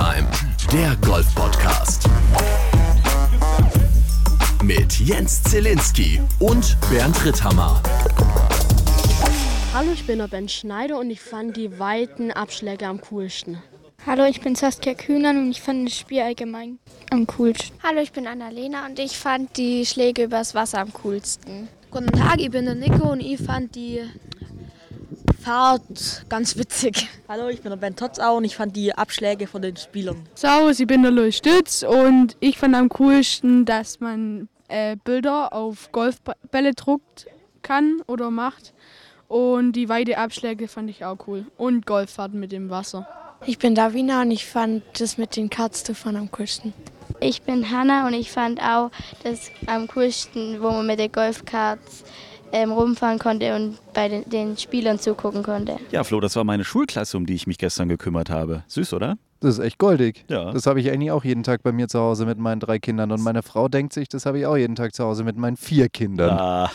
Time, der Golf-Podcast. Mit Jens Zielinski und Bernd Ritthammer. Hallo, ich bin der Ben Schneider und ich fand die weiten Abschläge am coolsten. Hallo, ich bin Saskia Kühnern und ich fand das Spiel allgemein am coolsten. Hallo, ich bin Annalena und ich fand die Schläge übers Wasser am coolsten. Guten Tag, ich bin der Nico und ich fand die Fahrt ganz witzig. Hallo, ich bin der Ben Totzau und ich fand die Abschläge von den Spielern. Servus, ich bin der Louis Stütz und ich fand am coolsten, dass man äh, Bilder auf Golfbälle druckt kann oder macht. Und die weite Abschläge fand ich auch cool. Und Golffahrten mit dem Wasser. Ich bin Davina und ich fand das mit den Karts zu fahren am coolsten. Ich bin Hanna und ich fand auch das am coolsten, wo man mit den Golfkarts ähm, rumfahren konnte und bei den, den, Spielern zugucken konnte. Ja, Flo, das war meine Schulklasse, um die ich mich gestern gekümmert habe. Süß, oder? Das ist echt goldig. Ja. Das habe ich eigentlich auch jeden Tag bei mir zu Hause mit meinen drei Kindern. Und meine Frau denkt sich, das habe ich auch jeden Tag zu Hause mit meinen vier Kindern. Ah,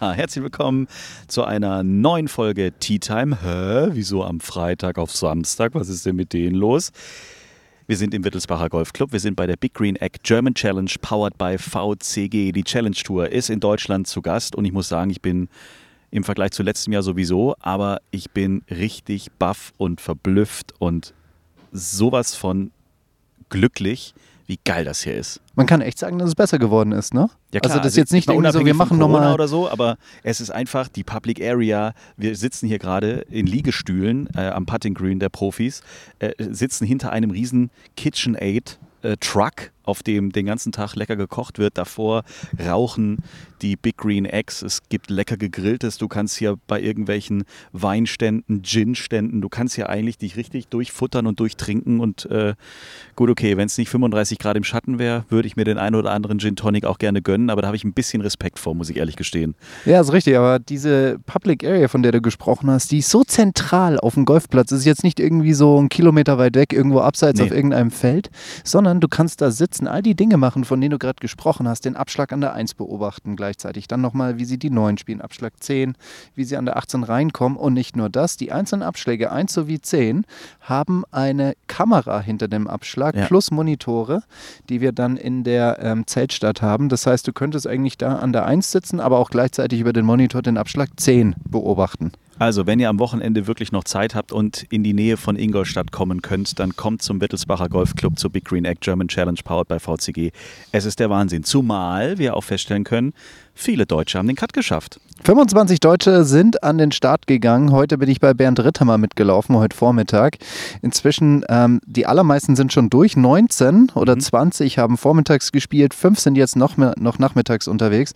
herzlich willkommen zu einer neuen Folge Tea Time. Hä? Wieso am Freitag auf Samstag? Was ist denn mit denen los? Wir sind im Wittelsbacher Golfclub. Wir sind bei der Big Green Egg German Challenge powered by VCG. Die Challenge Tour ist in Deutschland zu Gast und ich muss sagen, ich bin im Vergleich zu letztem Jahr sowieso, aber ich bin richtig baff und verblüfft und sowas von glücklich, wie geil das hier ist. Man kann echt sagen, dass es besser geworden ist, ne? Ja, klar. Also das ist jetzt nicht irgendwie so, wir machen nochmal oder so, aber es ist einfach die Public Area. Wir sitzen hier gerade in Liegestühlen äh, am Putting Green der Profis, äh, sitzen hinter einem riesen KitchenAid äh, Truck, auf dem den ganzen Tag lecker gekocht wird. Davor rauchen die Big Green Eggs. Es gibt lecker gegrilltes. Du kannst hier bei irgendwelchen Weinständen, Ginständen, du kannst hier eigentlich dich richtig durchfuttern und durchtrinken. Und äh, gut, okay, wenn es nicht 35 Grad im Schatten wäre, würde ich mir den einen oder anderen Gin Tonic auch gerne gönnen. Aber da habe ich ein bisschen Respekt vor, muss ich ehrlich gestehen. Ja, ist richtig. Aber diese Public Area, von der du gesprochen hast, die ist so zentral auf dem Golfplatz. Es ist jetzt nicht irgendwie so ein Kilometer weit weg, irgendwo abseits nee. auf irgendeinem Feld, sondern du kannst da sitzen, all die Dinge machen, von denen du gerade gesprochen hast, den Abschlag an der 1 beobachten gleichzeitig. Dann nochmal, wie sie die 9 spielen, Abschlag 10, wie sie an der 18 reinkommen. Und nicht nur das, die einzelnen Abschläge 1 sowie 10 haben eine Kamera hinter dem Abschlag ja. plus Monitore, die wir dann in der ähm, Zeltstadt haben. Das heißt, du könntest eigentlich da an der 1 sitzen, aber auch gleichzeitig über den Monitor den Abschlag 10 beobachten. Also, wenn ihr am Wochenende wirklich noch Zeit habt und in die Nähe von Ingolstadt kommen könnt, dann kommt zum Wittelsbacher Golfclub zur Big Green Egg German Challenge powered by VCG. Es ist der Wahnsinn. Zumal wir auch feststellen können, viele Deutsche haben den Cut geschafft. 25 Deutsche sind an den Start gegangen. Heute bin ich bei Bernd Ritthammer mitgelaufen, heute Vormittag. Inzwischen, ähm, die allermeisten sind schon durch. 19 oder mhm. 20 haben vormittags gespielt, fünf sind jetzt noch, noch nachmittags unterwegs.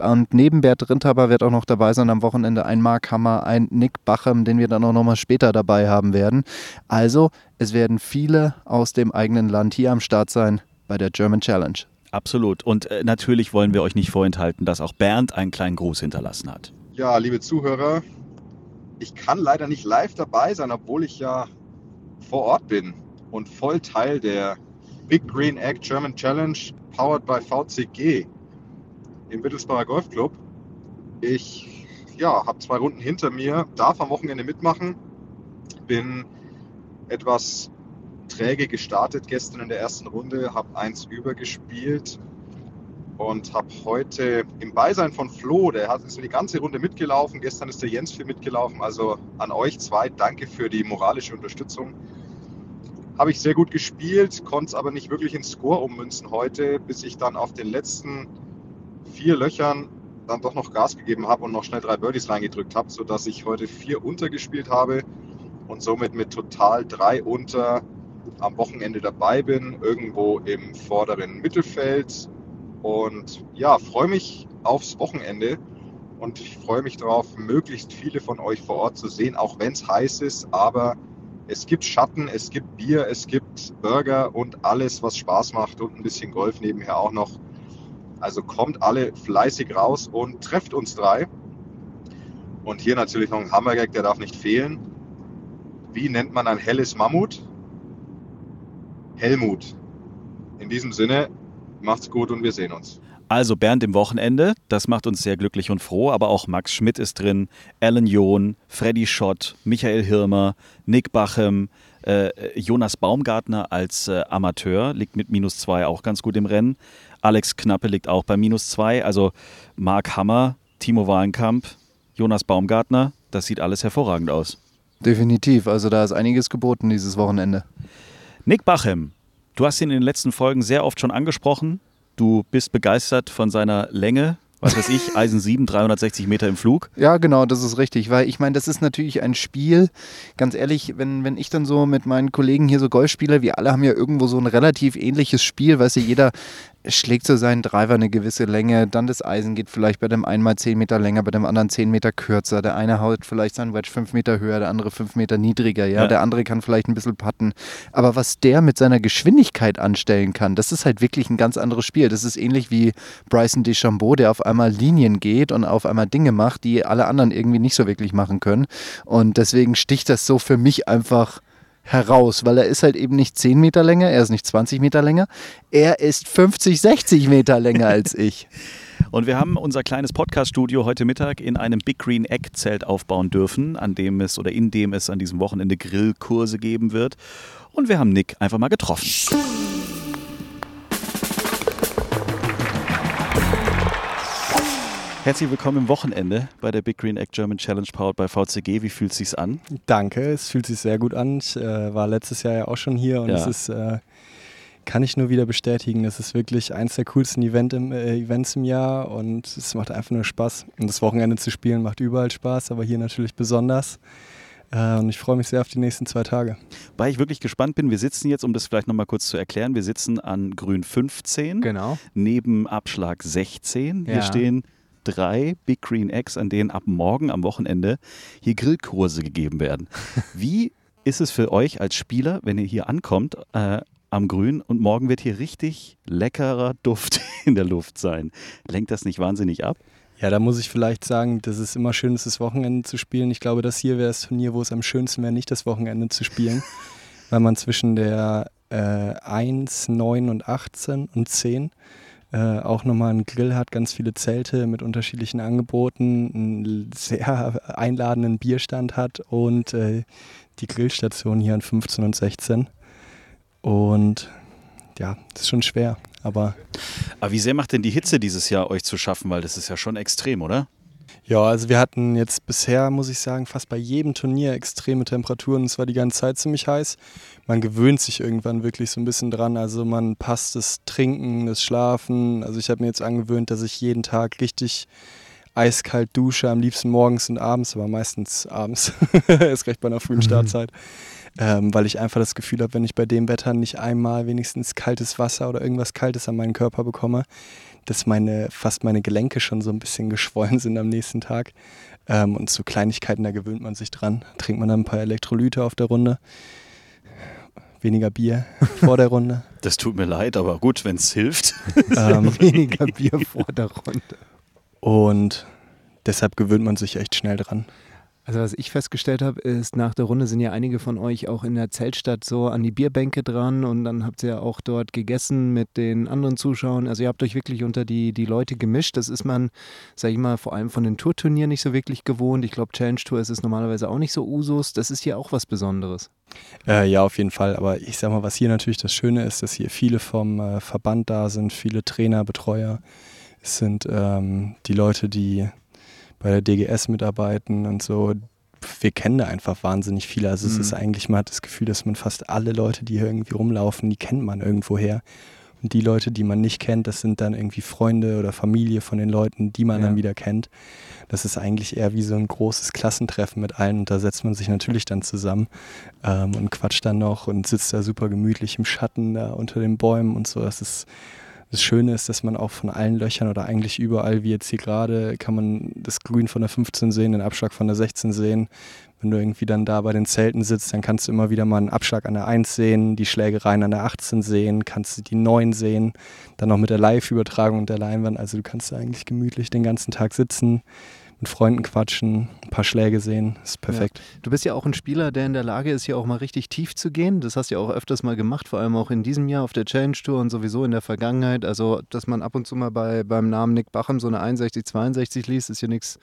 Und neben Bert Rindhaber wird auch noch dabei sein am Wochenende ein Mark Hammer, ein Nick Bachem, den wir dann auch nochmal später dabei haben werden. Also, es werden viele aus dem eigenen Land hier am Start sein bei der German Challenge. Absolut. Und äh, natürlich wollen wir euch nicht vorenthalten, dass auch Bernd einen kleinen Gruß hinterlassen hat. Ja, liebe Zuhörer, ich kann leider nicht live dabei sein, obwohl ich ja vor Ort bin und voll Teil der Big Green Egg German Challenge powered by VCG im Wittelsbacher Golfclub. Ich ja, habe zwei Runden hinter mir, darf am Wochenende mitmachen, bin etwas träge gestartet gestern in der ersten Runde, habe eins übergespielt und habe heute im Beisein von Flo, der hat ist die ganze Runde mitgelaufen, gestern ist der Jens viel mitgelaufen, also an euch zwei, danke für die moralische Unterstützung. Habe ich sehr gut gespielt, konnte es aber nicht wirklich ins Score ummünzen heute, bis ich dann auf den letzten vier Löchern dann doch noch Gas gegeben habe und noch schnell drei Birdies reingedrückt habe, sodass ich heute vier unter gespielt habe und somit mit total drei unter am Wochenende dabei bin, irgendwo im vorderen Mittelfeld. Und ja, freue mich aufs Wochenende und ich freue mich darauf, möglichst viele von euch vor Ort zu sehen, auch wenn es heiß ist. Aber es gibt Schatten, es gibt Bier, es gibt Burger und alles, was Spaß macht und ein bisschen Golf nebenher auch noch. Also kommt alle fleißig raus und trefft uns drei. Und hier natürlich noch ein Hammergag, der darf nicht fehlen. Wie nennt man ein helles Mammut? Helmut. In diesem Sinne, macht's gut und wir sehen uns. Also Bernd im Wochenende, das macht uns sehr glücklich und froh, aber auch Max Schmidt ist drin, Alan John, Freddy Schott, Michael Hirmer, Nick Bachem, äh, Jonas Baumgartner als äh, Amateur liegt mit minus zwei auch ganz gut im Rennen. Alex Knappe liegt auch bei minus zwei. Also Marc Hammer, Timo Wahlenkamp, Jonas Baumgartner, das sieht alles hervorragend aus. Definitiv, also da ist einiges geboten dieses Wochenende. Nick Bachem, du hast ihn in den letzten Folgen sehr oft schon angesprochen. Du bist begeistert von seiner Länge, was weiß ich, Eisen 7, 360 Meter im Flug. Ja, genau, das ist richtig, weil ich meine, das ist natürlich ein Spiel, ganz ehrlich, wenn, wenn ich dann so mit meinen Kollegen hier so Golf spiele, wir alle haben ja irgendwo so ein relativ ähnliches Spiel, weißt du, jeder schlägt so seinen Driver eine gewisse Länge, dann das Eisen geht vielleicht bei dem einen mal 10 Meter länger, bei dem anderen 10 Meter kürzer, der eine haut vielleicht seinen Wedge 5 Meter höher, der andere 5 Meter niedriger, ja? ja, der andere kann vielleicht ein bisschen putten, aber was der mit seiner Geschwindigkeit anstellen kann, das ist halt wirklich ein ganz anderes Spiel, das ist ähnlich wie Bryson DeChambeau, der auf einmal Linien geht und auf einmal Dinge macht, die alle anderen irgendwie nicht so wirklich machen können. Und deswegen sticht das so für mich einfach heraus, weil er ist halt eben nicht 10 Meter länger, er ist nicht 20 Meter länger, er ist 50, 60 Meter länger als ich. Und wir haben unser kleines Podcast-Studio heute Mittag in einem Big Green Egg Zelt aufbauen dürfen, an dem es oder in dem es an diesem Wochenende Grillkurse geben wird. Und wir haben Nick einfach mal getroffen. Herzlich willkommen im Wochenende bei der Big Green Egg German Challenge powered by VCG. Wie fühlt es sich an? Danke, es fühlt sich sehr gut an. Ich äh, war letztes Jahr ja auch schon hier und ja. es ist, äh, kann ich nur wieder bestätigen, es ist wirklich eins der coolsten Event im, äh, Events im Jahr und es macht einfach nur Spaß. Und das Wochenende zu spielen macht überall Spaß, aber hier natürlich besonders. Äh, und ich freue mich sehr auf die nächsten zwei Tage. Weil ich wirklich gespannt bin, wir sitzen jetzt, um das vielleicht nochmal kurz zu erklären, wir sitzen an Grün 15, genau. neben Abschlag 16. Hier ja. stehen drei Big Green Eggs, an denen ab morgen am Wochenende hier Grillkurse gegeben werden. Wie ist es für euch als Spieler, wenn ihr hier ankommt äh, am Grün und morgen wird hier richtig leckerer Duft in der Luft sein? Lenkt das nicht wahnsinnig ab? Ja, da muss ich vielleicht sagen, dass es immer schön ist, das Wochenende zu spielen. Ich glaube, das hier wäre das Turnier, wo es am schönsten wäre, nicht das Wochenende zu spielen, weil man zwischen der äh, 1, 9 und 18 und 10 äh, auch nochmal einen Grill hat, ganz viele Zelte mit unterschiedlichen Angeboten, einen sehr einladenden Bierstand hat und äh, die Grillstation hier an 15 und 16. Und ja, das ist schon schwer, aber. Aber wie sehr macht denn die Hitze dieses Jahr euch zu schaffen? Weil das ist ja schon extrem, oder? Ja, also wir hatten jetzt bisher, muss ich sagen, fast bei jedem Turnier extreme Temperaturen. Es war die ganze Zeit ziemlich heiß. Man gewöhnt sich irgendwann wirklich so ein bisschen dran. Also man passt das Trinken, das Schlafen. Also ich habe mir jetzt angewöhnt, dass ich jeden Tag richtig eiskalt dusche, am liebsten morgens und abends, aber meistens abends. Ist recht bei einer frühen mhm. Startzeit. Ähm, weil ich einfach das Gefühl habe, wenn ich bei dem Wetter nicht einmal wenigstens kaltes Wasser oder irgendwas Kaltes an meinen Körper bekomme, dass meine, fast meine Gelenke schon so ein bisschen geschwollen sind am nächsten Tag. Ähm, und so Kleinigkeiten, da gewöhnt man sich dran. Trinkt man dann ein paar Elektrolyte auf der Runde. Weniger Bier vor der Runde. Das tut mir leid, aber gut, wenn es hilft. Ähm, weniger Bier vor der Runde. Und deshalb gewöhnt man sich echt schnell dran. Also was ich festgestellt habe, ist, nach der Runde sind ja einige von euch auch in der Zeltstadt so an die Bierbänke dran und dann habt ihr ja auch dort gegessen mit den anderen Zuschauern. Also ihr habt euch wirklich unter die, die Leute gemischt. Das ist man, sag ich mal, vor allem von den Tourturnieren nicht so wirklich gewohnt. Ich glaube, Challenge Tour ist es normalerweise auch nicht so Usus. Das ist hier auch was Besonderes. Äh, ja, auf jeden Fall. Aber ich sag mal, was hier natürlich das Schöne ist, dass hier viele vom äh, Verband da sind, viele Trainer, Betreuer. Es sind ähm, die Leute, die bei der DGS mitarbeiten und so. Wir kennen da einfach wahnsinnig viele. Also mhm. es ist eigentlich, man hat das Gefühl, dass man fast alle Leute, die hier irgendwie rumlaufen, die kennt man irgendwoher. Und die Leute, die man nicht kennt, das sind dann irgendwie Freunde oder Familie von den Leuten, die man ja. dann wieder kennt. Das ist eigentlich eher wie so ein großes Klassentreffen mit allen. Und da setzt man sich natürlich dann zusammen ähm, und quatscht dann noch und sitzt da super gemütlich im Schatten da unter den Bäumen und so. Das ist das Schöne ist, dass man auch von allen Löchern oder eigentlich überall, wie jetzt hier gerade, kann man das Grün von der 15 sehen, den Abschlag von der 16 sehen. Wenn du irgendwie dann da bei den Zelten sitzt, dann kannst du immer wieder mal einen Abschlag an der 1 sehen, die Schlägereien an der 18 sehen, kannst du die 9 sehen, dann noch mit der Live-Übertragung und der Leinwand. Also du kannst da eigentlich gemütlich den ganzen Tag sitzen, mit Freunden quatschen, ein paar Schläge sehen, ist perfekt. Ja. Du bist ja auch ein Spieler, der in der Lage ist, hier auch mal richtig tief zu gehen. Das hast du ja auch öfters mal gemacht, vor allem auch in diesem Jahr auf der Challenge Tour und sowieso in der Vergangenheit. Also, dass man ab und zu mal bei, beim Namen Nick Bachem so eine 61, 62 liest, ist ja nichts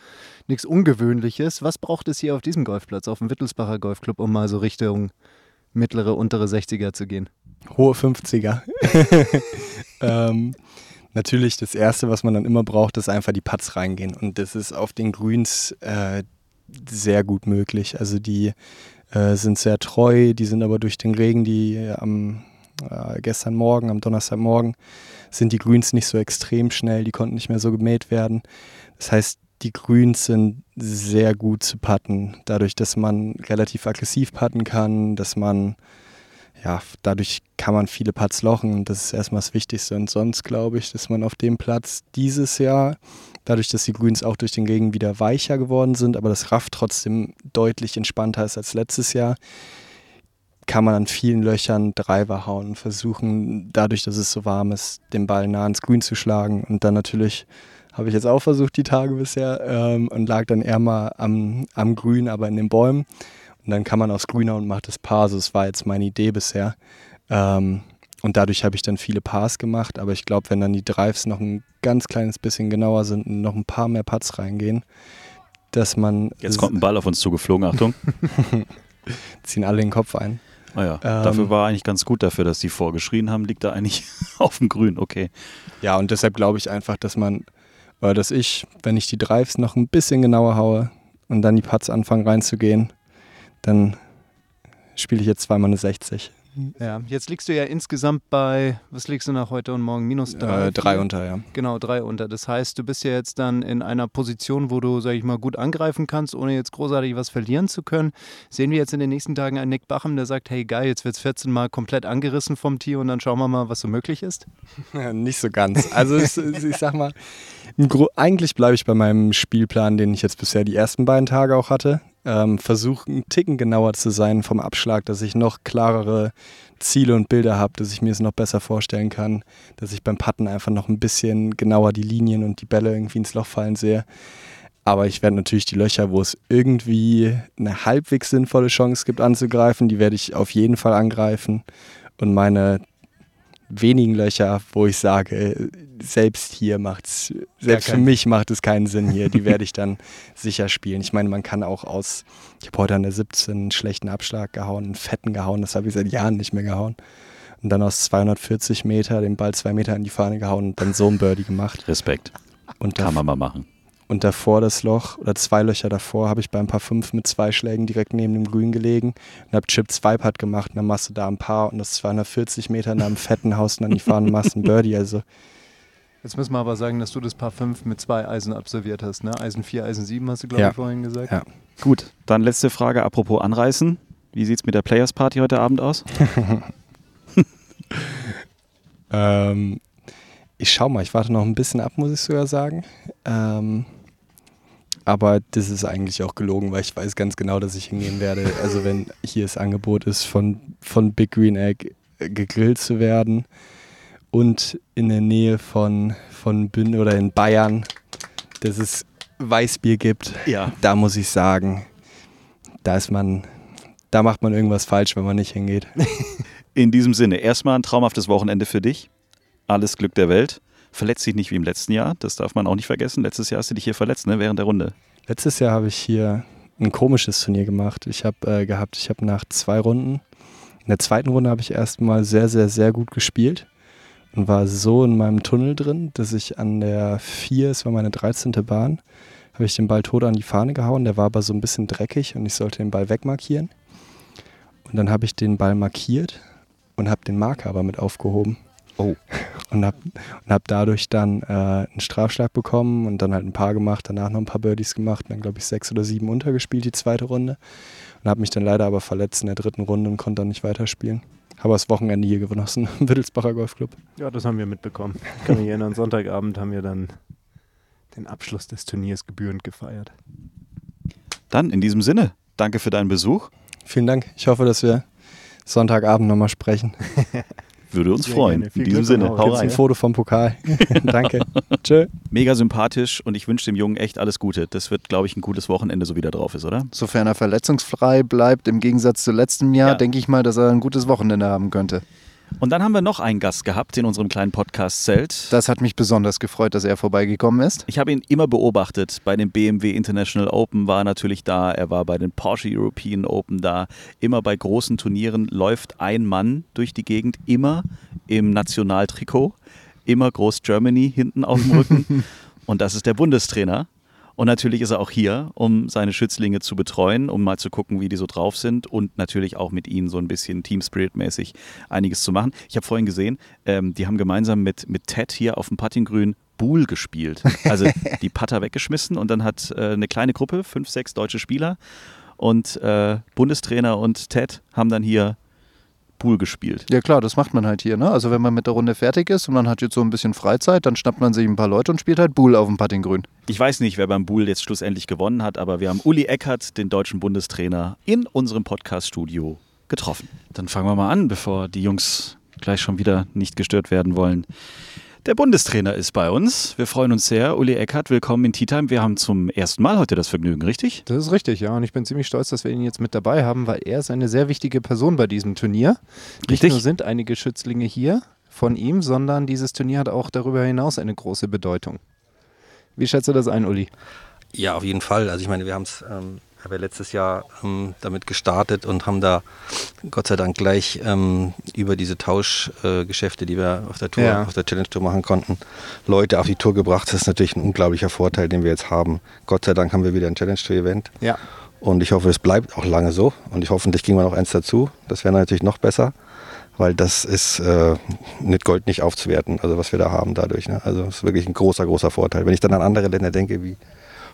Ungewöhnliches. Was braucht es hier auf diesem Golfplatz, auf dem Wittelsbacher Golfclub, um mal so Richtung mittlere, untere 60er zu gehen? Hohe 50er. ähm, natürlich das Erste, was man dann immer braucht, ist einfach die Putts reingehen. Und das ist auf den Grüns äh, sehr gut möglich. Also die äh, sind sehr treu, die sind aber durch den Regen, die am äh, gestern Morgen, am Donnerstagmorgen, sind die Grüns nicht so extrem schnell, die konnten nicht mehr so gemäht werden. Das heißt, die Grüns sind sehr gut zu putten, dadurch, dass man relativ aggressiv putten kann, dass man ja, dadurch kann man viele Putts lochen. Das ist erstmal das Wichtigste. Und sonst glaube ich, dass man auf dem Platz dieses Jahr, dadurch, dass die Grüns auch durch den Regen wieder weicher geworden sind, aber das Raff trotzdem deutlich entspannter ist als letztes Jahr, kann man an vielen Löchern Driver hauen und versuchen, dadurch, dass es so warm ist, den Ball nah ans Grün zu schlagen. Und dann natürlich habe ich jetzt auch versucht, die Tage bisher, ähm, und lag dann eher mal am, am Grün, aber in den Bäumen. Und dann kann man aufs Grüner und macht das Paar. So, das war jetzt meine Idee bisher. Ähm, und dadurch habe ich dann viele Pars gemacht. Aber ich glaube, wenn dann die Drives noch ein ganz kleines bisschen genauer sind und noch ein paar mehr Putts reingehen, dass man. Jetzt kommt ein Ball auf uns zugeflogen, Achtung. ziehen alle den Kopf ein. Ah ja, ähm, dafür war eigentlich ganz gut dafür, dass die vorgeschrien haben, liegt da eigentlich auf dem Grün, okay. Ja, und deshalb glaube ich einfach, dass man, oder dass ich, wenn ich die Drives noch ein bisschen genauer haue und dann die Putts anfangen reinzugehen, dann spiele ich jetzt zweimal eine 60. Ja, jetzt liegst du ja insgesamt bei, was liegst du nach heute und morgen? Minus drei? Äh, drei unter, ja. Genau, drei unter. Das heißt, du bist ja jetzt dann in einer Position, wo du, sag ich mal, gut angreifen kannst, ohne jetzt großartig was verlieren zu können. Sehen wir jetzt in den nächsten Tagen einen Nick Bachem, der sagt, hey geil, jetzt wird es 14 Mal komplett angerissen vom Tier und dann schauen wir mal, was so möglich ist? Nicht so ganz. Also ich, ich sag mal, eigentlich bleibe ich bei meinem Spielplan, den ich jetzt bisher die ersten beiden Tage auch hatte ähm, versuche einen Ticken genauer zu sein vom Abschlag, dass ich noch klarere Ziele und Bilder habe, dass ich mir es noch besser vorstellen kann, dass ich beim Putten einfach noch ein bisschen genauer die Linien und die Bälle irgendwie ins Loch fallen sehe. Aber ich werde natürlich die Löcher, wo es irgendwie eine halbwegs sinnvolle Chance gibt anzugreifen, die werde ich auf jeden Fall angreifen. Und meine wenigen Löcher, wo ich sage, selbst hier macht es, selbst für mich macht es keinen Sinn hier, die werde ich dann sicher spielen. Ich meine, man kann auch aus, ich habe heute an der 17 einen schlechten Abschlag gehauen, einen fetten gehauen, das habe ich seit Jahren nicht mehr gehauen. Und dann aus 240 Meter den Ball zwei Meter in die Fahne gehauen und dann so ein Birdie gemacht. Respekt. Und kann man mal machen. Und davor das Loch oder zwei Löcher davor habe ich bei ein paar fünf mit zwei Schlägen direkt neben dem Grün gelegen und habe Chip zwei Putt gemacht und dann machst du da ein paar und das 240 Meter in einem fetten Haus und dann die Fahnen machst ein Birdie. Also Jetzt müssen wir aber sagen, dass du das Paar 5 mit zwei Eisen absolviert hast, ne? Eisen 4, Eisen 7 hast du, glaube ja. ich, vorhin gesagt. Ja. Gut, dann letzte Frage, apropos Anreißen. Wie sieht es mit der Players Party heute Abend aus? ähm, ich schau mal, ich warte noch ein bisschen ab, muss ich sogar sagen. Ähm, aber das ist eigentlich auch gelogen, weil ich weiß ganz genau, dass ich hingehen werde. Also wenn hier das Angebot ist, von, von Big Green Egg gegrillt zu werden und in der Nähe von, von Bünn oder in Bayern, dass es Weißbier gibt, ja. da muss ich sagen, da ist man, da macht man irgendwas falsch, wenn man nicht hingeht. In diesem Sinne, erstmal ein traumhaftes Wochenende für dich. Alles Glück der Welt verletzt dich nicht wie im letzten Jahr. Das darf man auch nicht vergessen. Letztes Jahr hast du dich hier verletzt, ne, während der Runde. Letztes Jahr habe ich hier ein komisches Turnier gemacht. Ich habe äh, gehabt, ich habe nach zwei Runden, in der zweiten Runde habe ich erstmal sehr, sehr, sehr gut gespielt und war so in meinem Tunnel drin, dass ich an der 4, es war meine 13. Bahn, habe ich den Ball tot an die Fahne gehauen. Der war aber so ein bisschen dreckig und ich sollte den Ball wegmarkieren. Und dann habe ich den Ball markiert und habe den Marker aber mit aufgehoben. Oh. Und habe und hab dadurch dann äh, einen Strafschlag bekommen und dann halt ein paar gemacht, danach noch ein paar Birdies gemacht, dann glaube ich sechs oder sieben untergespielt die zweite Runde und habe mich dann leider aber verletzt in der dritten Runde und konnte dann nicht weiterspielen. Habe das Wochenende hier genossen im Wittelsbacher Golfclub. Ja, das haben wir mitbekommen. Ich kann mich erinnern, Sonntagabend haben wir dann den Abschluss des Turniers gebührend gefeiert. Dann in diesem Sinne, danke für deinen Besuch. Vielen Dank. Ich hoffe, dass wir Sonntagabend nochmal sprechen. Würde uns Sehr freuen. In diesem Sinne, hau rein. ein Foto vom Pokal. Danke. Tschö. Mega sympathisch und ich wünsche dem Jungen echt alles Gute. Das wird, glaube ich, ein gutes Wochenende, so wie er drauf ist, oder? Sofern er verletzungsfrei bleibt, im Gegensatz zu letztem Jahr, denke ich mal, dass er ein gutes Wochenende haben könnte. Und dann haben wir noch einen Gast gehabt in unserem kleinen Podcast-Zelt. Das hat mich besonders gefreut, dass er vorbeigekommen ist. Ich habe ihn immer beobachtet. Bei den BMW International Open war er natürlich da. Er war bei den Porsche European Open da. Immer bei großen Turnieren läuft ein Mann durch die Gegend, immer im Nationaltrikot, immer Groß Germany hinten auf dem Rücken. Und das ist der Bundestrainer. Und natürlich ist er auch hier, um seine Schützlinge zu betreuen, um mal zu gucken, wie die so drauf sind und natürlich auch mit ihnen so ein bisschen Team Spirit-mäßig einiges zu machen. Ich habe vorhin gesehen, ähm, die haben gemeinsam mit, mit Ted hier auf dem Puttinggrün Buhl gespielt. Also die Putter weggeschmissen und dann hat äh, eine kleine Gruppe, fünf, sechs deutsche Spieler und äh, Bundestrainer und Ted haben dann hier Pool gespielt. Ja klar, das macht man halt hier. Ne? Also wenn man mit der Runde fertig ist und man hat jetzt so ein bisschen Freizeit, dann schnappt man sich ein paar Leute und spielt halt Bull auf dem Puttinggrün. Ich weiß nicht, wer beim Bull jetzt schlussendlich gewonnen hat, aber wir haben Uli Eckert, den deutschen Bundestrainer, in unserem Podcast-Studio getroffen. Dann fangen wir mal an, bevor die Jungs gleich schon wieder nicht gestört werden wollen. Der Bundestrainer ist bei uns. Wir freuen uns sehr. Uli Eckert, willkommen in Tea Time. Wir haben zum ersten Mal heute das Vergnügen, richtig? Das ist richtig, ja. Und ich bin ziemlich stolz, dass wir ihn jetzt mit dabei haben, weil er ist eine sehr wichtige Person bei diesem Turnier. Nicht Richtig. nur sind einige Schützlinge hier von ihm, sondern dieses Turnier hat auch darüber hinaus eine große Bedeutung. Wie schätzt du das ein, Uli? Ja, auf jeden Fall. Also ich meine, wir haben es ähm, haben ja letztes Jahr ähm, damit gestartet und haben da Gott sei Dank gleich ähm, über diese Tauschgeschäfte, äh, die wir auf der Tour, Ja. auf der Challenge Tour machen konnten, Leute auf die Tour gebracht. Das ist natürlich ein unglaublicher Vorteil, den wir jetzt haben. Gott sei Dank haben wir wieder ein Challenge Tour Event. Ja. Und ich hoffe, es bleibt auch lange so. Und ich hoffentlich kriegen wir noch eins dazu. Das wäre natürlich noch besser, weil das ist äh, mit Gold nicht aufzuwerten, also was wir da haben dadurch. Ne? Also es ist wirklich ein großer, großer Vorteil. Wenn ich dann an andere Länder denke, wie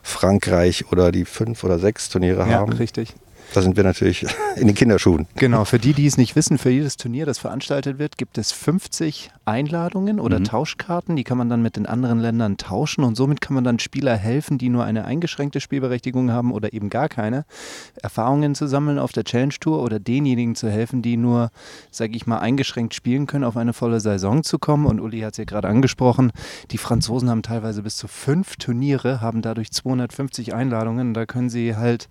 Frankreich oder die fünf oder sechs Turniere Ja, haben, richtig. Da sind wir natürlich in den Kinderschuhen. Genau, für die, die es nicht wissen, für jedes Turnier, das veranstaltet wird, gibt es 50 Einladungen oder Mhm. Tauschkarten. Die kann man dann mit den anderen Ländern tauschen und somit kann man dann Spieler helfen, die nur eine eingeschränkte Spielberechtigung haben oder eben gar keine, Erfahrungen zu sammeln auf der Challenge Tour oder denjenigen zu helfen, die nur, sage ich mal, eingeschränkt spielen können, auf eine volle Saison zu kommen. Und Uli hat es ja gerade angesprochen, die Franzosen haben teilweise bis zu fünf Turniere, haben dadurch 250 Einladungen. Da können sie halt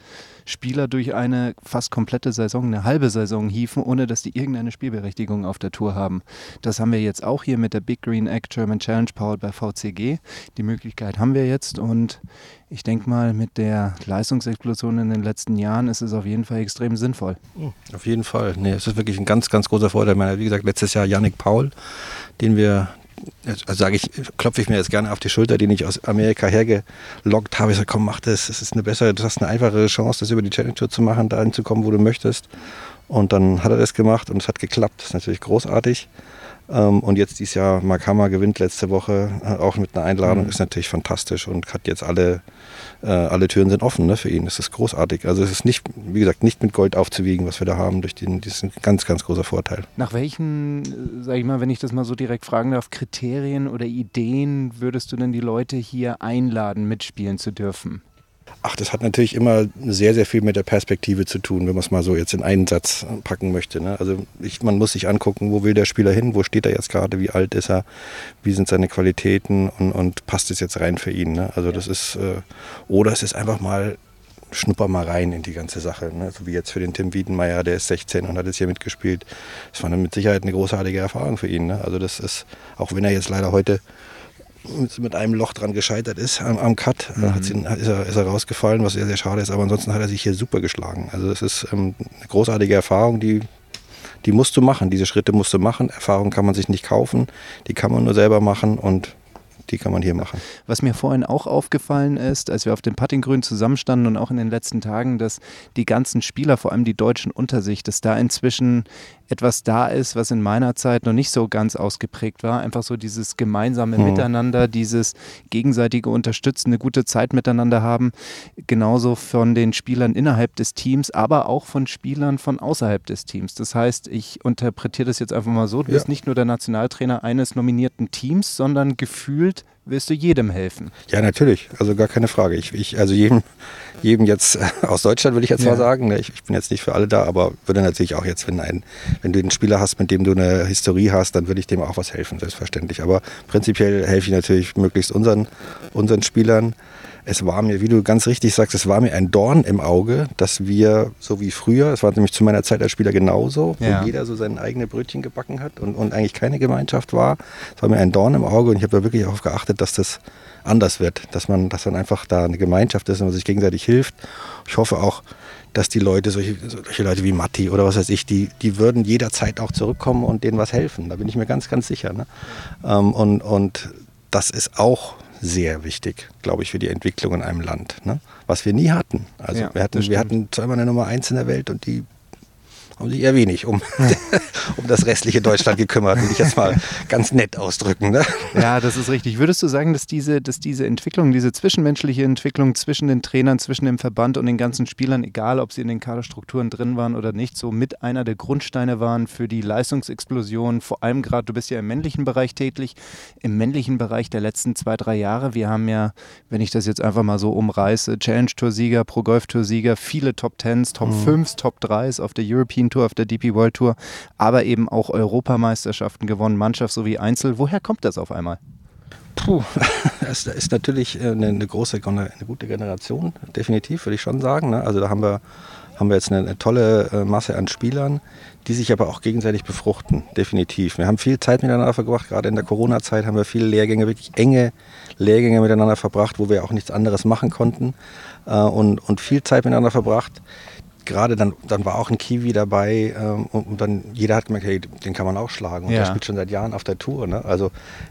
Spieler durch eine fast komplette Saison, eine halbe Saison hieven, ohne dass die irgendeine Spielberechtigung auf der Tour haben. Das haben wir jetzt auch hier mit der Big Green Egg German Challenge powered by VCG. Die Möglichkeit haben wir jetzt und ich denke mal, mit der Leistungsexplosion in den letzten Jahren ist es auf jeden Fall extrem sinnvoll. Auf jeden Fall. Nee, es ist wirklich ein ganz, ganz großer Vorteil. Meine, wie gesagt, letztes Jahr Yannick Paul, den wir, sage ich, klopfe ich mir jetzt gerne auf die Schulter, den ich aus Amerika hergelockt habe. Ich sage, komm, mach das. Es ist eine bessere, du hast eine einfachere Chance, das über die Challenge Tour zu machen, da hinzukommen, wo du möchtest. Und dann hat er das gemacht und es hat geklappt. Das ist natürlich großartig. Ähm, Und jetzt dieses Jahr, Mark Hammer gewinnt letzte Woche äh, auch mit einer Einladung, Mhm. ist natürlich fantastisch und hat jetzt alle, äh, alle Türen sind offen ne, für ihn. Das ist großartig. Also es ist nicht, wie gesagt, nicht mit Gold aufzuwiegen, was wir da haben. Durch den, das ist ein ganz, ganz großer Vorteil. Nach welchen, sage ich mal, wenn ich das mal so direkt fragen darf, Kriterien oder Ideen würdest du denn die Leute hier einladen, mitspielen zu dürfen? Ach, das hat natürlich immer sehr, sehr viel mit der Perspektive zu tun, wenn man es mal so jetzt in einen Satz packen möchte. Ne? Also ich, man muss sich angucken, wo will der Spieler hin, wo steht er jetzt gerade, wie alt ist er, wie sind seine Qualitäten und, und passt es jetzt rein für ihn. Ne? Also das ist, äh, oder es ist einfach mal, schnupper mal rein in die ganze Sache. Ne? So wie jetzt für den Tim Wiedenmeier, der ist 16 und hat jetzt hier mitgespielt. Das war mit Sicherheit eine großartige Erfahrung für ihn. Ne? Also das ist, auch wenn er jetzt leider heute mit- einem Loch dran gescheitert ist am, am Cut, äh, hat's ihn, ist, er, ist er rausgefallen, was sehr, sehr schade ist. Aber ansonsten hat er sich hier super geschlagen. Also das ist ähm, eine großartige Erfahrung, die, die musst du machen. Diese Schritte musst du machen. Erfahrung kann man sich nicht kaufen, die kann man nur selber machen und die kann man hier machen. Was mir vorhin auch aufgefallen ist, als wir auf dem Puttinggrün zusammenstanden und auch in den letzten Tagen, dass die ganzen Spieler, vor allem die Deutschen unter sich, dass da inzwischen etwas da ist, was in meiner Zeit noch nicht so ganz ausgeprägt war. Einfach so dieses gemeinsame Mhm. Miteinander, dieses gegenseitige Unterstützen, eine gute Zeit miteinander haben. Genauso von den Spielern innerhalb des Teams, aber auch von Spielern von außerhalb des Teams. Das heißt, ich interpretiere das jetzt einfach mal so, du Ja. bist nicht nur der Nationaltrainer eines nominierten Teams, sondern gefühlt wirst du jedem helfen. Ja, natürlich. Also gar keine Frage. Ich, ich also jedem, jedem jetzt aus Deutschland würde ich jetzt ja. mal sagen. Ne? Ich, ich, bin jetzt nicht für alle da, aber würde natürlich auch jetzt, wenn ein, wenn du einen Spieler hast, mit dem du eine Historie hast, dann würde ich dem auch was helfen, selbstverständlich. Aber prinzipiell helfe ich natürlich möglichst unseren, unseren Spielern es war mir, wie du ganz richtig sagst, es war mir ein Dorn im Auge, dass wir, so wie früher, es war nämlich zu meiner Zeit als Spieler genauso, wo ja. jeder so sein eigenes Brötchen gebacken hat und, und eigentlich keine Gemeinschaft war. Es war mir ein Dorn im Auge und ich habe da wirklich darauf geachtet, dass das anders wird, dass man, dass dann einfach da eine Gemeinschaft ist und man sich gegenseitig hilft. Ich hoffe auch, dass die Leute, solche, solche Leute wie Matti oder was weiß ich, die, die würden jederzeit auch zurückkommen und denen was helfen. Da bin ich mir ganz, ganz sicher. Ne? Ähm, und, und das ist auch sehr wichtig, glaube ich, für die Entwicklung in einem Land. Ne? Was wir nie hatten. Also ja, wir, hatten, wir hatten zweimal eine Nummer eins in der Welt und die haben sich eher wenig um, um das restliche Deutschland gekümmert, will ich jetzt mal ganz nett ausdrücken. Ne? Ja, das ist richtig. Würdest du sagen, dass diese, dass diese Entwicklung, diese zwischenmenschliche Entwicklung zwischen den Trainern, zwischen dem Verband und den ganzen Spielern, egal ob sie in den Kaderstrukturen drin waren oder nicht, so mit einer der Grundsteine waren für die Leistungsexplosion, vor allem gerade, du bist ja im männlichen Bereich tätig, im männlichen Bereich der letzten zwei, drei Jahre. Wir haben ja, wenn ich das jetzt einfach mal so umreiße, Challenge-Tour-Sieger, Pro-Golf-Tour-Sieger, viele Top Tens, Top mhm. 5s, Top 3s auf der European Tour, auf der DP World Tour, aber eben auch Europameisterschaften gewonnen, Mannschaft sowie Einzel. Woher kommt das auf einmal? Puh, das ist natürlich eine, eine große, eine gute Generation, definitiv, würde ich schon sagen. Ne? Also da haben wir, haben wir jetzt eine, eine tolle äh, Masse an Spielern, die sich aber auch gegenseitig befruchten, definitiv. Wir haben viel Zeit miteinander verbracht, gerade in der Corona-Zeit haben wir viele Lehrgänge, wirklich enge Lehrgänge miteinander verbracht, wo wir auch nichts anderes machen konnten äh, und, und viel Zeit miteinander verbracht gerade dann, dann war auch ein Kiwi dabei ähm, und, und, dann jeder hat gemerkt, hey, den kann man auch schlagen und ja. der spielt schon seit Jahren auf der Tour. Ne? Also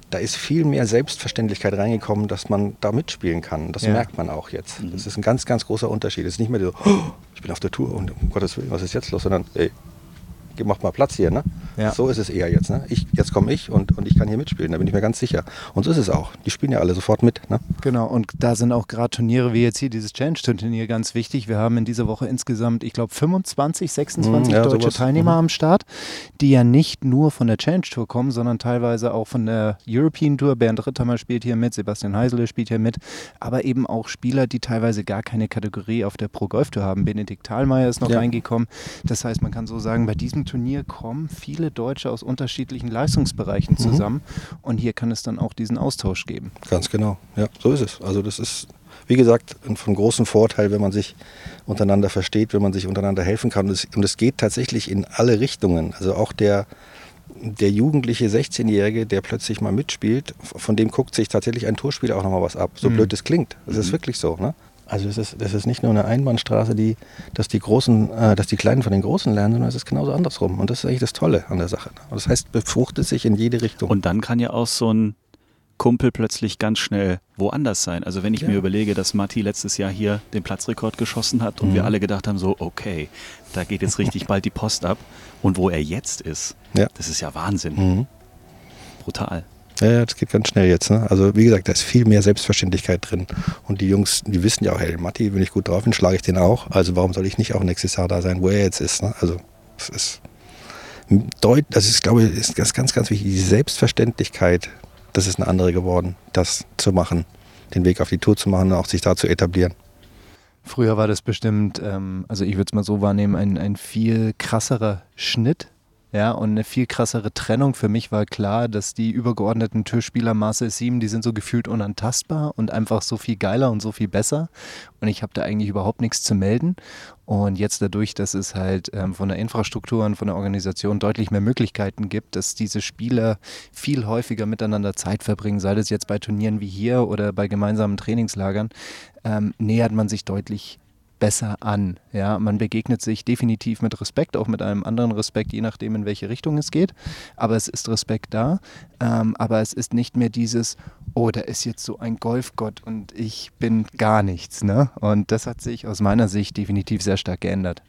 da ist viel mehr Selbstverständlichkeit reingekommen, dass man da mitspielen kann. Das ja. merkt man auch jetzt. Mhm. Das ist ein ganz, ganz großer Unterschied. Es ist nicht mehr so, oh, ich bin auf der Tour und um Gottes Willen, was ist jetzt los, sondern ey, macht mal Platz hier. Ne? Ja. So ist es eher jetzt. Ne? Ich, jetzt komme ich und, und ich kann hier mitspielen, da bin ich mir ganz sicher. Und so ist es auch. Die spielen ja alle sofort mit. Ne? Genau, und da sind auch gerade Turniere wie jetzt hier dieses Challenge-Turnier ganz wichtig. Wir haben in dieser Woche insgesamt, ich glaube, 25, 26 ja, deutsche sowas. Teilnehmer mhm. am Start, die ja nicht nur von der Challenge-Tour kommen, sondern teilweise auch von der European Tour. Bernd Rittermer spielt hier mit, Sebastian Heisele spielt hier mit, aber eben auch Spieler, die teilweise gar keine Kategorie auf der Pro-Golf-Tour haben. Benedikt Thalmeier ist noch ja. reingekommen. Das heißt, man kann so sagen, bei diesem Turnier kommen viele Deutsche aus unterschiedlichen Leistungsbereichen mhm. zusammen mhm. und hier kann es dann auch diesen Austausch geben. Ganz genau, ja, so ist es. Also das ist, wie gesagt, von großem Vorteil, wenn man sich untereinander versteht, wenn man sich untereinander helfen kann. Und es, und es geht tatsächlich in alle Richtungen. Also auch der, der jugendliche 16-Jährige, der plötzlich mal mitspielt, von dem guckt sich tatsächlich ein Torspieler auch nochmal was ab. So mhm. blöd es klingt. Das ist mhm. wirklich so. Ne? Also es ist, das ist nicht nur eine Einbahnstraße, die, dass, die Großen, äh, dass die Kleinen von den Großen lernen, sondern es ist genauso andersrum. Und das ist eigentlich das Tolle an der Sache. Das heißt, befruchtet sich in jede Richtung. Und dann kann ja auch so ein Kumpel plötzlich ganz schnell woanders sein. Also wenn ich ja. mir überlege, dass Matti letztes Jahr hier den Platzrekord geschossen hat und mhm. wir alle gedacht haben, so, okay, da geht jetzt richtig bald die Post ab. Und wo er jetzt ist, ja. das ist ja Wahnsinn. Mhm. Brutal. Ja, das geht ganz schnell jetzt. Ne? Also wie gesagt, da ist viel mehr Selbstverständlichkeit drin. Und die Jungs, die wissen ja auch, hey, Matti, wenn ich gut drauf bin, schlage ich den auch. Also warum soll ich nicht auch nächstes Jahr da sein, wo er jetzt ist? Ne? Also das ist deut das ist, glaube ich, ist ganz, ganz, ganz wichtig. Die Selbstverständlichkeit, das ist eine andere geworden, das zu machen, den Weg auf die Tour zu machen und auch sich da zu etablieren. Früher war das bestimmt, ähm, also ich würde es mal so wahrnehmen, ein, ein viel krasserer Schnitt ja, und eine viel krassere Trennung. Für mich war klar, dass die übergeordneten Türspieler Marcel 7, die sind so gefühlt unantastbar und einfach so viel geiler und so viel besser. Und ich habe da eigentlich überhaupt nichts zu melden. Und jetzt dadurch, dass es halt ähm, von der Infrastruktur und von der Organisation deutlich mehr Möglichkeiten gibt, dass diese Spieler viel häufiger miteinander Zeit verbringen, sei das jetzt bei Turnieren wie hier oder bei gemeinsamen Trainingslagern, ähm, nähert man sich deutlich besser an. Ja, man begegnet sich definitiv mit Respekt, auch mit einem anderen Respekt, je nachdem, in welche Richtung es geht. Aber es ist Respekt da. Ähm, aber es ist nicht mehr dieses, oh, da ist jetzt so ein Golfgott und ich bin gar nichts. Ne? Und das hat sich aus meiner Sicht definitiv sehr stark geändert.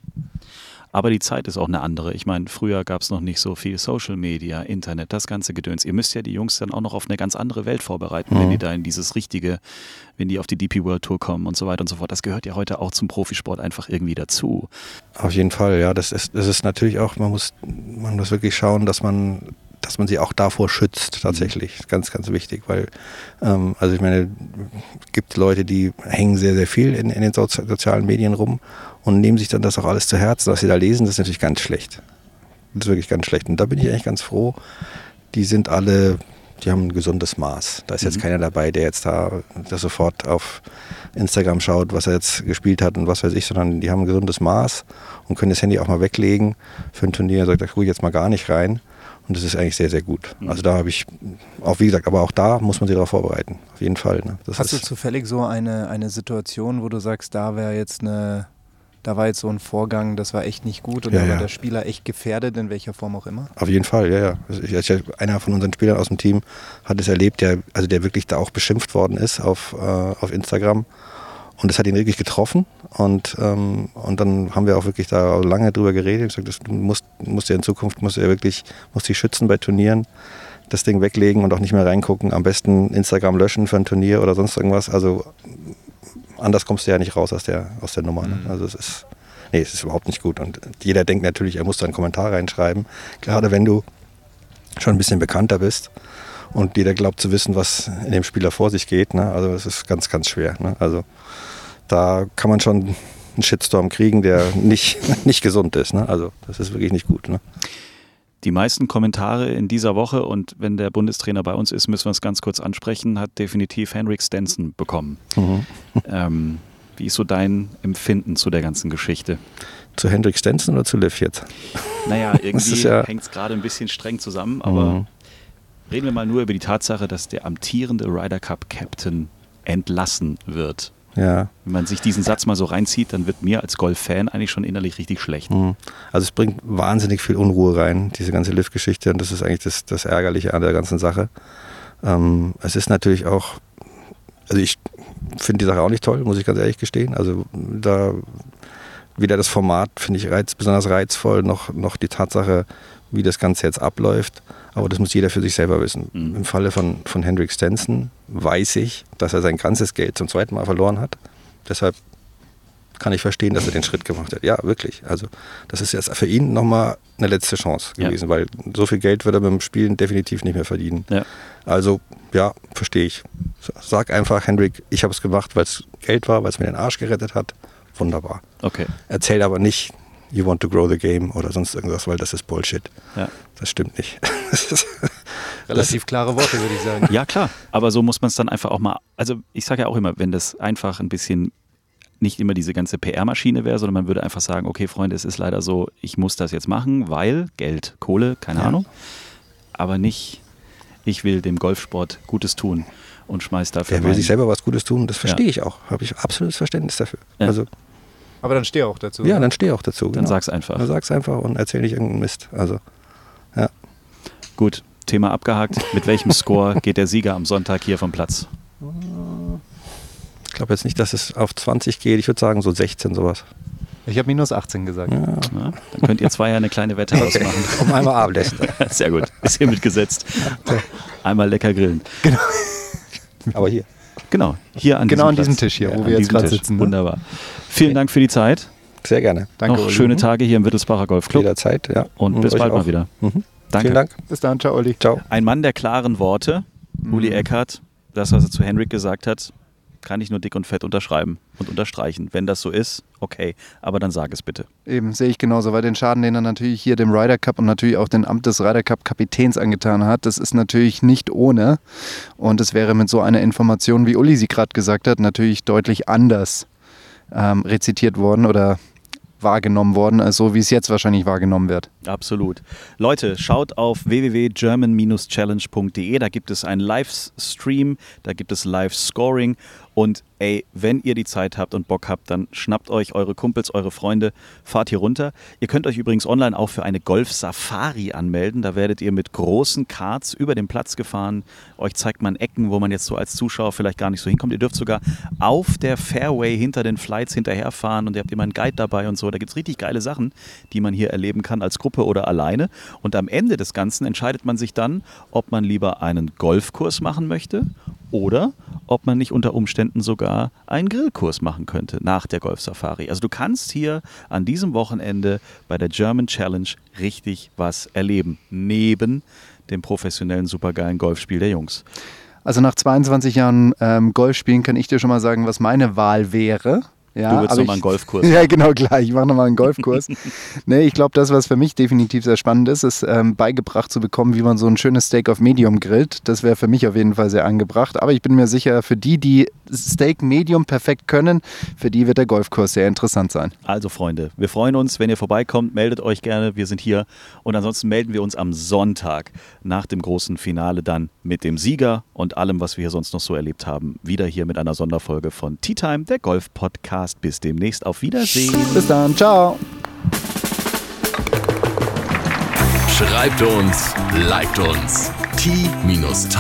Aber die Zeit ist auch eine andere. Ich meine, früher gab es noch nicht so viel Social Media, Internet, das ganze Gedöns. Ihr müsst ja die Jungs dann auch noch auf eine ganz andere Welt vorbereiten, mhm. wenn die da in dieses richtige, wenn die auf die DP World Tour kommen und so weiter und so fort. Das gehört ja heute auch zum Profisport einfach irgendwie dazu. Auf jeden Fall, ja. Das ist, das ist natürlich auch, man muss, man muss wirklich schauen, dass man dass man sie auch davor schützt, tatsächlich. Ganz, ganz wichtig, weil, ähm, also ich meine, es gibt Leute, die hängen sehr, sehr viel in, in den Sozi sozialen Medien rum und nehmen sich dann das auch alles zu Herzen, was sie da lesen, das ist natürlich ganz schlecht. Das ist wirklich ganz schlecht. Und da bin ich eigentlich ganz froh. Die sind alle, die haben ein gesundes Maß. Da ist jetzt mhm. keiner dabei, der jetzt da der sofort auf Instagram schaut, was er jetzt gespielt hat und was weiß ich, sondern die haben ein gesundes Maß und können das Handy auch mal weglegen für ein Turnier. Sagt, da gucke ich jetzt mal gar nicht rein. Und das ist eigentlich sehr, sehr gut. Mhm. Also da habe ich, auch wie gesagt, aber auch da muss man sich darauf vorbereiten. Auf jeden Fall. Ne? Hast du zufällig so eine, eine Situation, wo du sagst, da wäre jetzt eine da war jetzt so ein Vorgang, das war echt nicht gut und ja, da war ja. der Spieler echt gefährdet, in welcher Form auch immer? Auf jeden Fall, ja, ja. Also ich, einer von unseren Spielern aus dem Team hat es erlebt, der, also der wirklich da auch beschimpft worden ist auf, äh, auf Instagram. Und das hat ihn wirklich getroffen. Und, ähm, und dann haben wir auch wirklich da lange drüber geredet. Ich gesagt, du musst, musst ja in Zukunft du ja wirklich musst dich schützen bei Turnieren, das Ding weglegen und auch nicht mehr reingucken. Am besten Instagram löschen für ein Turnier oder sonst irgendwas. Also anders kommst du ja nicht raus aus der, aus der Nummer. Ne? Mhm. Also es ist, nee, es ist überhaupt nicht gut. Und jeder denkt natürlich, er muss da einen Kommentar reinschreiben. Gerade wenn du schon ein bisschen bekannter bist und jeder glaubt zu wissen, was in dem Spieler vor sich geht. Ne? Also es ist ganz, ganz schwer. Ne? Also da kann man schon einen Shitstorm kriegen, der nicht, nicht gesund ist. Ne? Also das ist wirklich nicht gut. Ne? Die meisten Kommentare in dieser Woche und wenn der Bundestrainer bei uns ist, müssen wir es ganz kurz ansprechen, hat definitiv Henrik Stenson bekommen. Mhm. Ähm, wie ist so dein Empfinden zu der ganzen Geschichte? Zu Henrik Stenson oder zu Liv jetzt? Naja, irgendwie ja hängt es gerade ein bisschen streng zusammen, aber mhm. Reden wir mal nur über die Tatsache, dass der amtierende Ryder Cup Captain entlassen wird. Ja. Wenn man sich diesen Satz mal so reinzieht, dann wird mir als Golf-Fan eigentlich schon innerlich richtig schlecht. Mhm. Also es bringt wahnsinnig viel Unruhe rein, diese ganze Lift-Geschichte. Und das ist eigentlich das, das Ärgerliche an der ganzen Sache. Ähm, es ist natürlich auch, also ich finde die Sache auch nicht toll, muss ich ganz ehrlich gestehen. Also da weder das Format finde ich reiz, besonders reizvoll, noch, noch die Tatsache, wie das Ganze jetzt abläuft. Aber das muss jeder für sich selber wissen. Mhm. Im Falle von, von Hendrik Stenson weiß ich, dass er sein ganzes Geld zum zweiten Mal verloren hat. Deshalb kann ich verstehen, dass er den Schritt gemacht hat. Ja, wirklich. Also das ist jetzt für ihn nochmal eine letzte Chance gewesen, ja. weil so viel Geld wird er beim Spielen definitiv nicht mehr verdienen. Ja. Also ja, verstehe ich. Sag einfach, Hendrik, ich habe es gemacht, weil es Geld war, weil es mir den Arsch gerettet hat. Wunderbar. Okay. Erzähl aber nicht, you want to grow the game oder sonst irgendwas, weil das ist Bullshit. Ja. Das stimmt nicht. Relativ klare Worte, würde ich sagen. Ja, klar. Aber so muss man es dann einfach auch mal, also ich sage ja auch immer, wenn das einfach ein bisschen nicht immer diese ganze PR-Maschine wäre, sondern man würde einfach sagen, okay, Freunde, es ist leider so, ich muss das jetzt machen, weil Geld, Kohle, keine ja. Ahnung. Aber nicht, ich will dem Golfsport Gutes tun und schmeiß dafür. Er will sich selber was Gutes tun, das verstehe ja. ich auch. Habe ich absolutes Verständnis dafür. Ja. Also aber dann steh auch dazu. Ja, dann steh auch dazu. Dann genau. sag's einfach. Dann sag's einfach und erzähl nicht irgendeinen Mist. Also, ja. Gut, Thema abgehakt. Mit welchem Score geht der Sieger am Sonntag hier vom Platz? Ich glaube jetzt nicht, dass es auf 20 geht. Ich würde sagen so 16 sowas. Ich habe minus 18 gesagt. Ja. Ja, dann könnt ihr zwei ja eine kleine Wette ausmachen. um einmal Abendessen. Sehr gut. Ist hier mitgesetzt. Einmal lecker grillen. Genau. Aber hier. Genau, hier an genau diesem, an diesem Tisch hier, wo wir jetzt gerade sitzen. Ne? Wunderbar. Vielen Dank für die Zeit. Sehr gerne. Danke. Noch schöne Tage hier im Wittelsbacher Golfclub. Jederzeit, ja. Und, Und bis bald auch. mal wieder. Mhm. Danke. Vielen Dank. Bis dann. Ciao, Olli. Ciao. Ein Mann der klaren Worte, mhm. Uli Eckhardt. Das, was er zu Henrik gesagt hat, kann ich nur dick und fett unterschreiben und unterstreichen. Wenn das so ist, okay, aber dann sag es bitte. Eben, sehe ich genauso, weil den Schaden, den er natürlich hier dem Ryder Cup und natürlich auch den Amt des Ryder Cup Kapitäns angetan hat, das ist natürlich nicht ohne. Und es wäre mit so einer Information, wie Uli sie gerade gesagt hat, natürlich deutlich anders ähm, rezitiert worden oder wahrgenommen worden, als so wie es jetzt wahrscheinlich wahrgenommen wird. Absolut. Leute, schaut auf www.german-challenge.de, da gibt es einen Livestream, da gibt es Live-Scoring und ey, wenn ihr die Zeit habt und Bock habt, dann schnappt euch eure Kumpels, eure Freunde, fahrt hier runter. Ihr könnt euch übrigens online auch für eine Golf-Safari anmelden. Da werdet ihr mit großen Karts über den Platz gefahren. Euch zeigt man Ecken, wo man jetzt so als Zuschauer vielleicht gar nicht so hinkommt. Ihr dürft sogar auf der Fairway hinter den Flights hinterherfahren und ihr habt immer einen Guide dabei und so. Da gibt es richtig geile Sachen, die man hier erleben kann als Gruppe oder alleine. Und am Ende des Ganzen entscheidet man sich dann, ob man lieber einen Golfkurs machen möchte oder ob man nicht unter Umständen sogar einen Grillkurs machen könnte nach der Golf Safari. Also du kannst hier an diesem Wochenende bei der German Challenge richtig was erleben. Neben dem professionellen, supergeilen Golfspiel der Jungs. Also nach 22 Jahren ähm, Golfspielen kann ich dir schon mal sagen, was meine Wahl wäre. Ja, du willst nochmal einen Golfkurs. Ja, genau, gleich. Ich mache nochmal einen Golfkurs. nee, ich glaube, das, was für mich definitiv sehr spannend ist, ist ähm, beigebracht zu bekommen, wie man so ein schönes Steak auf Medium grillt. Das wäre für mich auf jeden Fall sehr angebracht. Aber ich bin mir sicher, für die, die Steak Medium perfekt können, für die wird der Golfkurs sehr interessant sein. Also, Freunde, wir freuen uns, wenn ihr vorbeikommt. Meldet euch gerne. Wir sind hier. Und ansonsten melden wir uns am Sonntag nach dem großen Finale dann mit dem Sieger und allem, was wir hier sonst noch so erlebt haben. Wieder hier mit einer Sonderfolge von Tea Time, der Golf-Podcast. Bis demnächst. Auf Wiedersehen. Bis dann. Ciao. Schreibt uns, liked uns. t-time.golf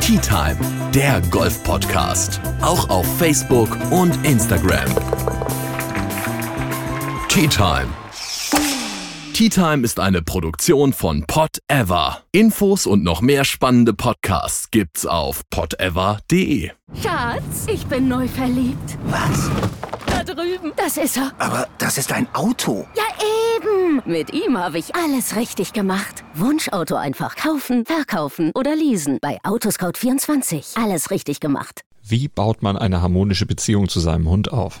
Tea Time, der Golf-Podcast. Auch auf Facebook und Instagram. Tea Time. Tea Time ist eine Produktion von Pot Ever. Infos und noch mehr spannende Podcasts gibt's auf potever.de. Schatz, ich bin neu verliebt. Was? Da drüben. Das ist er. Aber das ist ein Auto. Ja, eben. Mit ihm habe ich alles richtig gemacht. Wunschauto einfach kaufen, verkaufen oder leasen. Bei Autoscout24. Alles richtig gemacht. Wie baut man eine harmonische Beziehung zu seinem Hund auf?